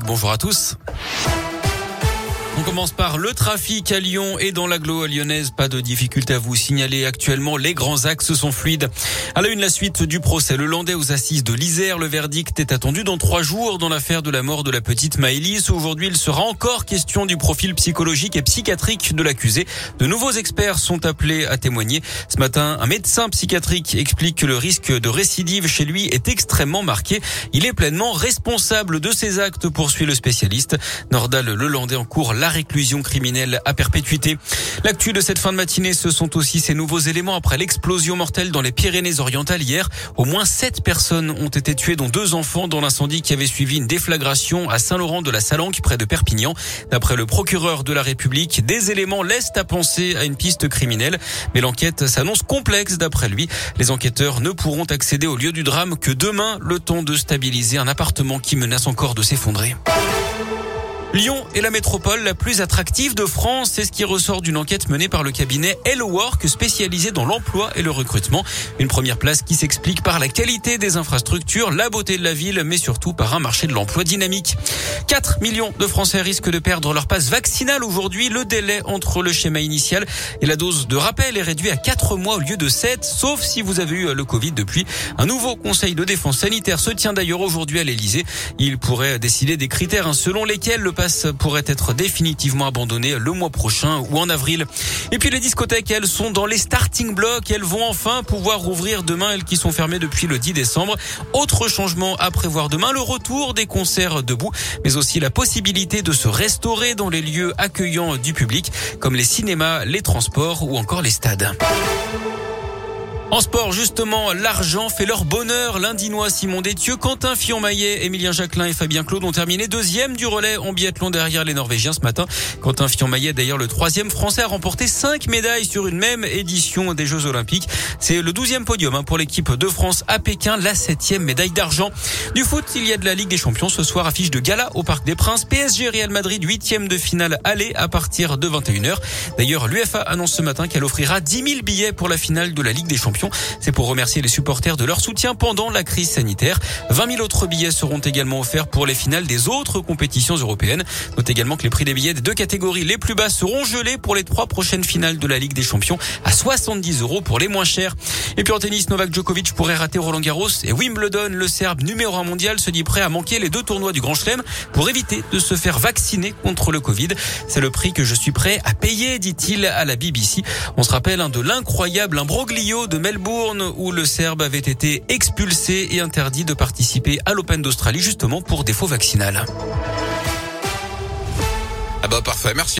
Bonjour à tous. On commence par le trafic à Lyon et dans l'agglo lyonnaise. Pas de difficulté à vous signaler actuellement. Les grands axes sont fluides. À la une, la suite du procès. Le Landais aux assises de l'Isère. Le verdict est attendu dans trois jours dans l'affaire de la mort de la petite Maëlys. Aujourd'hui, il sera encore question du profil psychologique et psychiatrique de l'accusé. De nouveaux experts sont appelés à témoigner. Ce matin, un médecin psychiatrique explique que le risque de récidive chez lui est extrêmement marqué. Il est pleinement responsable de ses actes, poursuit le spécialiste. Nordal Le Landais en cours la réclusion criminelle à perpétuité. L'actu de cette fin de matinée, ce sont aussi ces nouveaux éléments après l'explosion mortelle dans les Pyrénées-Orientales hier. Au moins sept personnes ont été tuées, dont deux enfants dans l'incendie qui avait suivi une déflagration à Saint-Laurent de la Salanque, près de Perpignan. D'après le procureur de la République, des éléments laissent à penser à une piste criminelle. Mais l'enquête s'annonce complexe d'après lui. Les enquêteurs ne pourront accéder au lieu du drame que demain, le temps de stabiliser un appartement qui menace encore de s'effondrer. Lyon est la métropole la plus attractive de France. C'est ce qui ressort d'une enquête menée par le cabinet Hello Work spécialisé dans l'emploi et le recrutement. Une première place qui s'explique par la qualité des infrastructures, la beauté de la ville, mais surtout par un marché de l'emploi dynamique. 4 millions de Français risquent de perdre leur passe vaccinale aujourd'hui. Le délai entre le schéma initial et la dose de rappel est réduit à 4 mois au lieu de 7, sauf si vous avez eu le Covid depuis. Un nouveau conseil de défense sanitaire se tient d'ailleurs aujourd'hui à l'Elysée. Il pourrait décider des critères selon lesquels le pourrait être définitivement abandonné le mois prochain ou en avril. Et puis les discothèques, elles sont dans les starting blocks. Elles vont enfin pouvoir rouvrir demain, elles qui sont fermées depuis le 10 décembre. Autre changement à prévoir demain, le retour des concerts debout, mais aussi la possibilité de se restaurer dans les lieux accueillants du public, comme les cinémas, les transports ou encore les stades. En sport, justement, l'argent fait leur bonheur. L'Indinois Simon Détieux, Quentin Fillon-Maillet, Emilien Jacquelin et Fabien Claude ont terminé deuxième du relais en biathlon derrière les Norvégiens ce matin. Quentin Fillon-Maillet, d'ailleurs le troisième français, a remporté cinq médailles sur une même édition des Jeux Olympiques. C'est le douzième podium hein, pour l'équipe de France à Pékin, la septième médaille d'argent. Du foot, il y a de la Ligue des Champions ce soir, affiche de gala au Parc des Princes. PSG Real Madrid, huitième de finale aller à partir de 21h. D'ailleurs, l'UFA annonce ce matin qu'elle offrira 10 000 billets pour la finale de la Ligue des Champions. C'est pour remercier les supporters de leur soutien pendant la crise sanitaire. 20 000 autres billets seront également offerts pour les finales des autres compétitions européennes. Note également que les prix des billets des deux catégories les plus bas seront gelés pour les trois prochaines finales de la Ligue des Champions à 70 euros pour les moins chers. Et puis en tennis, Novak Djokovic pourrait rater Roland Garros et Wimbledon, le Serbe numéro un mondial, se dit prêt à manquer les deux tournois du Grand Chelem pour éviter de se faire vacciner contre le Covid. C'est le prix que je suis prêt à payer, dit-il à la BBC. On se rappelle hein, de l'incroyable imbroglio de Melbourne où le Serbe avait été expulsé et interdit de participer à l'Open d'Australie justement pour défaut vaccinal. Ah bah parfait, merci.